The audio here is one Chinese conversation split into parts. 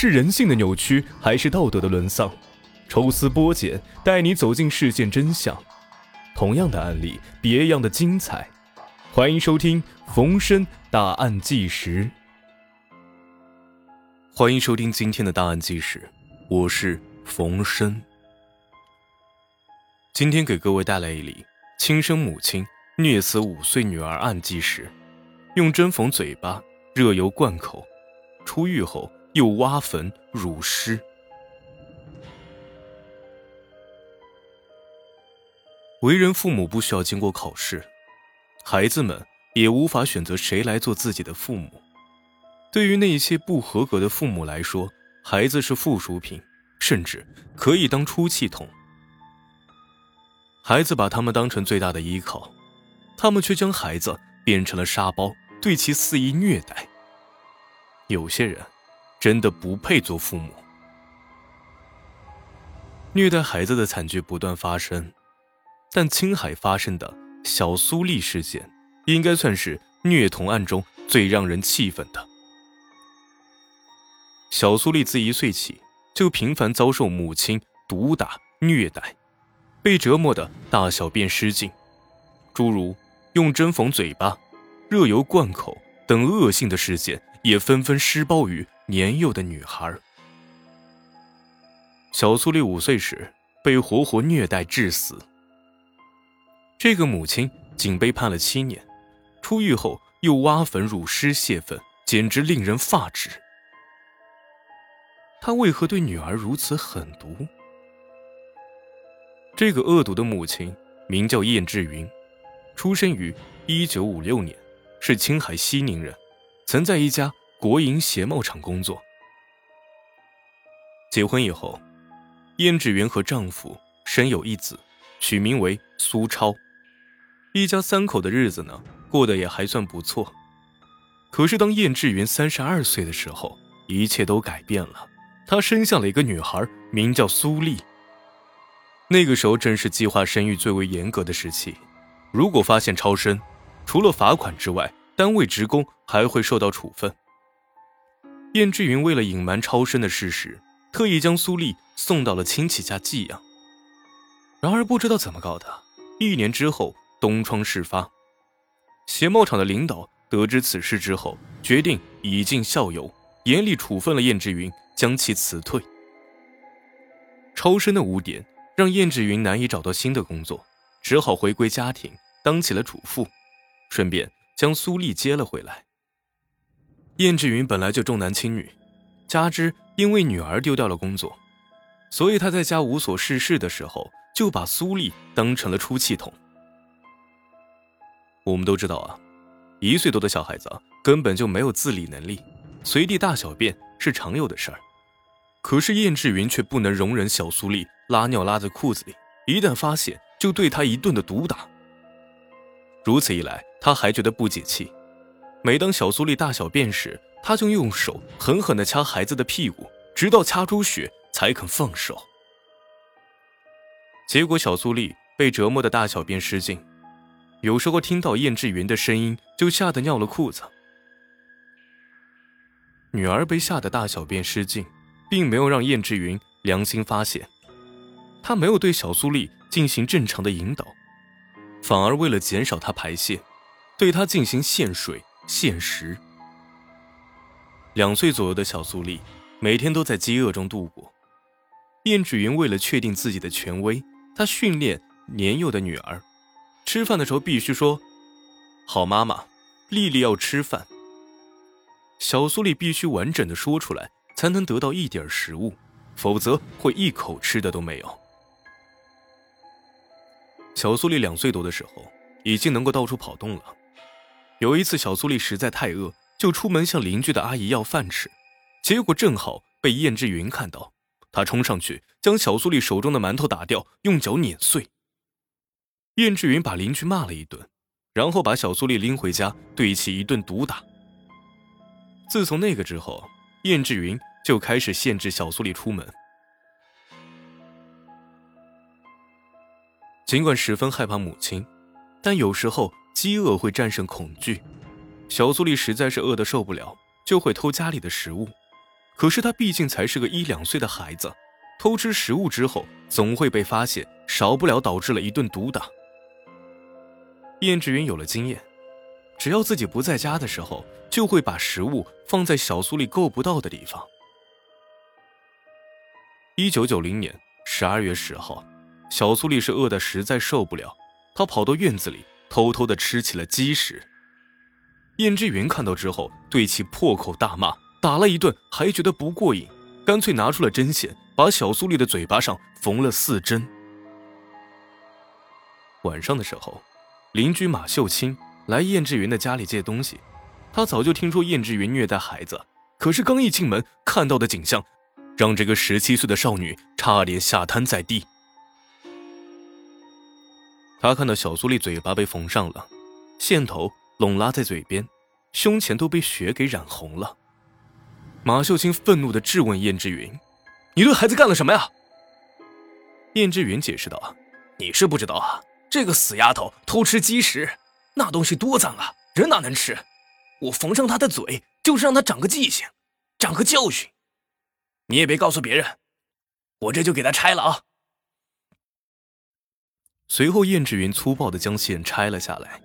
是人性的扭曲，还是道德的沦丧？抽丝剥茧，带你走进事件真相。同样的案例，别样的精彩。欢迎收听冯生大案纪实。欢迎收听今天的大案纪实，我是冯生。今天给各位带来一例亲生母亲虐死五岁女儿案纪实，用针缝嘴巴，热油灌口，出狱后又挖坟辱尸。为人父母不需要经过考试，孩子们也无法选择谁来做自己的父母。对于那些不合格的父母来说，孩子是附属品，甚至可以当出气筒。孩子把他们当成最大的依靠，他们却将孩子变成了沙包，对其肆意虐待。有些人真的不配做父母。虐待孩子的惨剧不断发生。但青海发生的小苏丽事件，应该算是虐童案中最让人气愤的。小苏丽自一岁起就频繁遭受母亲毒打虐待，被折磨的大小便失禁，诸如用针缝嘴巴、热油灌口等恶性的事件，也纷纷施暴于年幼的女孩。小苏丽五岁时被活活虐待致死。这个母亲仅被判了七年，出狱后又挖坟辱尸泄愤，简直令人发指。他为何对女儿如此狠毒？这个恶毒的母亲名叫燕志云，出生于一九五六年，是青海西宁人，曾在一家国营鞋帽厂工作。结婚以后，燕志云和丈夫生有一子，取名为苏超。一家三口的日子呢，过得也还算不错。可是当燕志云三十二岁的时候，一切都改变了。她生下了一个女孩，名叫苏丽。那个时候正是计划生育最为严格的时期，如果发现超生，除了罚款之外，单位职工还会受到处分。燕志云为了隐瞒超生的事实，特意将苏丽送到了亲戚家寄养。然而不知道怎么搞的，一年之后。东窗事发，鞋帽厂的领导得知此事之后，决定以儆效尤，严厉处分了燕志云，将其辞退。超生的污点让燕志云难以找到新的工作，只好回归家庭，当起了主妇，顺便将苏丽接了回来。燕志云本来就重男轻女，加之因为女儿丢掉了工作，所以他在家无所事事的时候，就把苏丽当成了出气筒。我们都知道啊，一岁多的小孩子啊根本就没有自理能力，随地大小便是常有的事儿。可是燕志云却不能容忍小苏丽拉尿拉在裤子里，一旦发现就对他一顿的毒打。如此一来，他还觉得不解气。每当小苏丽大小便时，他就用手狠狠地掐孩子的屁股，直到掐出血才肯放手。结果小苏丽被折磨的大小便失禁。有时候听到燕志云的声音，就吓得尿了裤子。女儿被吓得大小便失禁，并没有让燕志云良心发现，他没有对小苏丽进行正常的引导，反而为了减少她排泄，对她进行限水现实。两岁左右的小苏丽每天都在饥饿中度过。燕志云为了确定自己的权威，他训练年幼的女儿。吃饭的时候必须说：“好妈妈，丽丽要吃饭。”小苏丽必须完整的说出来，才能得到一点食物，否则会一口吃的都没有。小苏丽两岁多的时候，已经能够到处跑动了。有一次，小苏丽实在太饿，就出门向邻居的阿姨要饭吃，结果正好被燕志云看到，他冲上去将小苏丽手中的馒头打掉，用脚碾碎。燕志云把邻居骂了一顿，然后把小苏丽拎回家，对其一顿毒打。自从那个之后，燕志云就开始限制小苏丽出门。尽管十分害怕母亲，但有时候饥饿会战胜恐惧。小苏丽实在是饿得受不了，就会偷家里的食物。可是他毕竟才是个一两岁的孩子，偷吃食物之后总会被发现，少不了导致了一顿毒打。燕志云有了经验，只要自己不在家的时候，就会把食物放在小苏丽够不到的地方。一九九零年十二月十号，小苏丽是饿得实在受不了，她跑到院子里偷偷的吃起了鸡食。燕之云看到之后，对其破口大骂，打了一顿还觉得不过瘾，干脆拿出了针线，把小苏丽的嘴巴上缝了四针。晚上的时候，邻居马秀清来燕志云的家里借东西，他早就听说燕志云虐待孩子，可是刚一进门看到的景象。让这个十七岁的少女差点吓瘫在地。他看到小苏丽嘴巴被缝上了，线头拢拉在嘴边，胸前都被血给染红了。马秀清愤怒的质问燕之云：“你对孩子干了什么呀？”燕之云解释道：“你是不知道啊，这个死丫头偷吃鸡食，那东西多脏啊，人哪能吃？我缝上她的嘴，就是让她长个记性，长个教训。”你也别告诉别人，我这就给他拆了啊！随后，燕志云粗暴的将线拆了下来，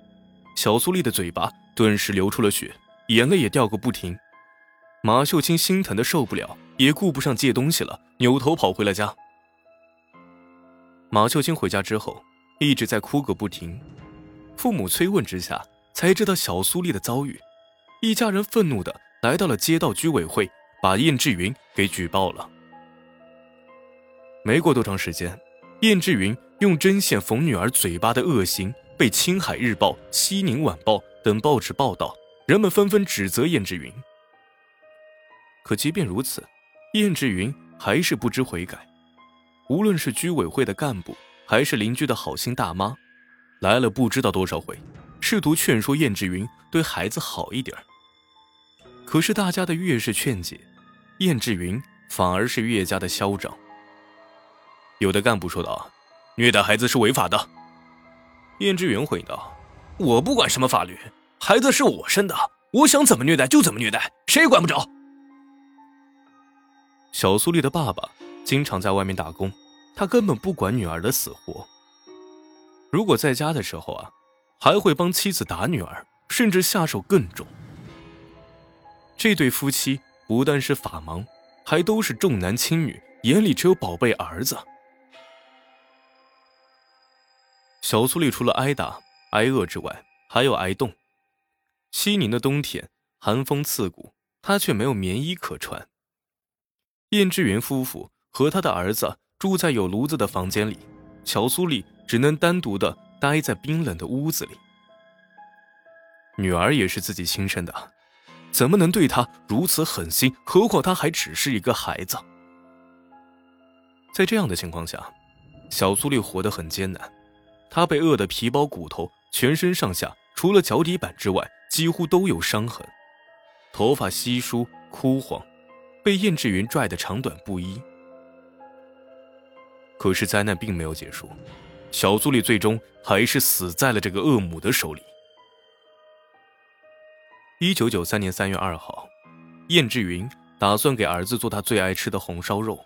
小苏丽的嘴巴顿时流出了血，眼泪也掉个不停。马秀清心疼的受不了，也顾不上借东西了，扭头跑回了家。马秀清回家之后，一直在哭个不停，父母催问之下，才知道小苏丽的遭遇，一家人愤怒的来到了街道居委会。把燕志云给举报了。没过多长时间，燕志云用针线缝女儿嘴巴的恶行被《青海日报》《西宁晚报》等报纸报道，人们纷纷指责燕志云。可即便如此，燕志云还是不知悔改。无论是居委会的干部，还是邻居的好心大妈，来了不知道多少回，试图劝说燕志云对孩子好一点可是大家的越是劝解，燕志云反而是越加的嚣张。有的干部说道：“虐待孩子是违法的。”燕志云回应道：“我不管什么法律，孩子是我生的，我想怎么虐待就怎么虐待，谁也管不着。”小苏丽的爸爸经常在外面打工，他根本不管女儿的死活。如果在家的时候啊，还会帮妻子打女儿，甚至下手更重。这对夫妻。不但是法盲，还都是重男轻女，眼里只有宝贝儿子。小苏丽除了挨打挨饿之外，还有挨冻。西宁的冬天寒风刺骨，她却没有棉衣可穿。燕志云夫妇和他的儿子住在有炉子的房间里，小苏丽只能单独的待在冰冷的屋子里。女儿也是自己亲生的。怎么能对他如此狠心？何况他还只是一个孩子。在这样的情况下，小苏丽活得很艰难。他被饿得皮包骨头，全身上下除了脚底板之外，几乎都有伤痕，头发稀疏枯黄，被燕志云拽得长短不一。可是灾难并没有结束，小苏丽最终还是死在了这个恶母的手里。一九九三年三月二号，燕志云打算给儿子做他最爱吃的红烧肉。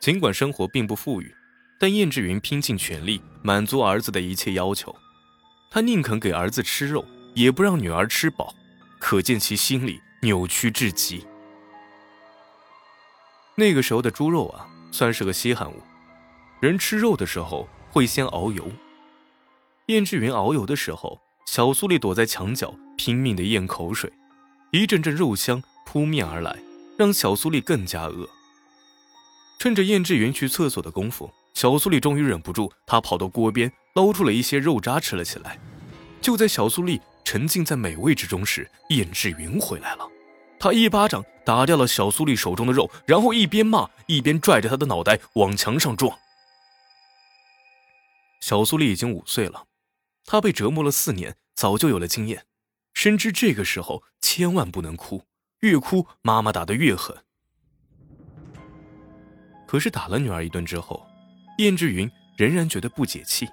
尽管生活并不富裕，但燕志云拼尽全力满足儿子的一切要求。他宁肯给儿子吃肉，也不让女儿吃饱，可见其心里扭曲至极。那个时候的猪肉啊，算是个稀罕物，人吃肉的时候会先熬油。燕志云熬油的时候。小苏丽躲在墙角，拼命的咽口水，一阵阵肉香扑面而来，让小苏丽更加饿。趁着燕志云去厕所的功夫，小苏丽终于忍不住，她跑到锅边，捞出了一些肉渣吃了起来。就在小苏丽沉浸在美味之中时，燕志云回来了，他一巴掌打掉了小苏丽手中的肉，然后一边骂一边拽着她的脑袋往墙上撞。小苏丽已经五岁了。她被折磨了四年，早就有了经验，深知这个时候千万不能哭，越哭妈妈打得越狠。可是打了女儿一顿之后，燕志云仍然觉得不解气。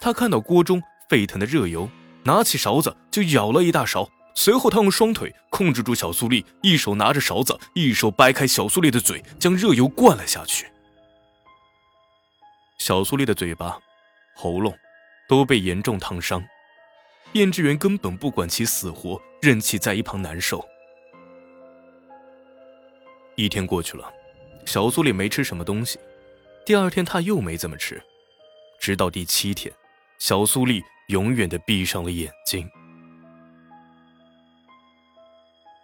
他看到锅中沸腾的热油，拿起勺子就舀了一大勺，随后他用双腿控制住小苏丽，一手拿着勺子，一手掰开小苏丽的嘴，将热油灌了下去。小苏丽的嘴巴、喉咙都被严重烫伤，燕志远根本不管其死活，任其在一旁难受。一天过去了，小苏丽没吃什么东西，第二天他又没怎么吃，直到第七天，小苏丽永远的闭上了眼睛。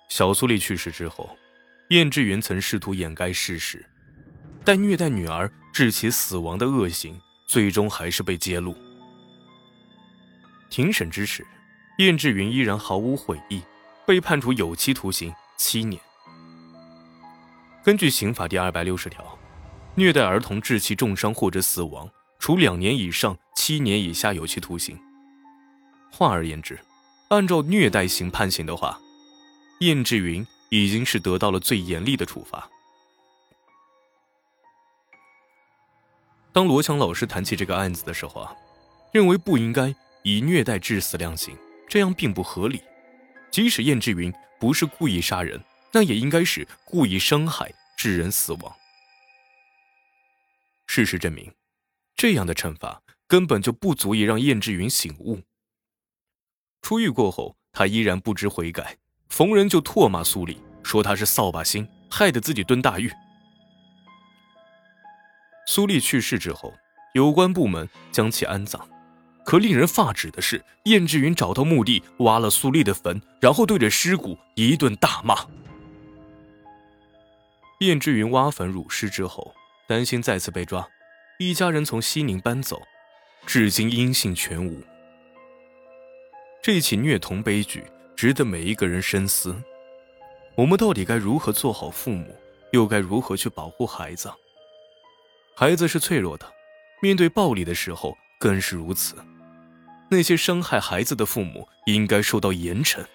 小苏丽去世之后，燕志云曾试图掩盖事实，但虐待女儿致其死亡的恶行最终还是被揭露。庭审之时，燕志云依然毫无悔意，被判处有期徒刑七年。根据刑法第二百六十条，虐待儿童致其重伤或者死亡，处两年以上七年以下有期徒刑。换而言之，按照虐待刑判刑的话。燕志云已经是得到了最严厉的处罚。当罗强老师谈起这个案子的时候啊，认为不应该以虐待致死量刑，这样并不合理。即使燕志云不是故意杀人，那也应该是故意伤害致人死亡。事实证明，这样的惩罚根本就不足以让燕志云醒悟。出狱过后，他依然不知悔改。逢人就唾骂苏丽，说他是扫把星，害得自己蹲大狱。苏丽去世之后，有关部门将其安葬，可令人发指的是，燕志云找到墓地，挖了苏丽的坟，然后对着尸骨一顿大骂。燕志云挖坟辱尸之后，担心再次被抓，一家人从西宁搬走，至今音信全无。这起虐童悲剧。值得每一个人深思：我们到底该如何做好父母，又该如何去保护孩子？孩子是脆弱的，面对暴力的时候更是如此。那些伤害孩子的父母应该受到严惩。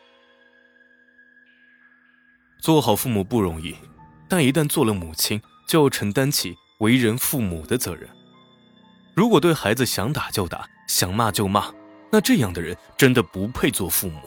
做好父母不容易，但一旦做了母亲，就要承担起为人父母的责任。如果对孩子想打就打，想骂就骂，那这样的人真的不配做父母。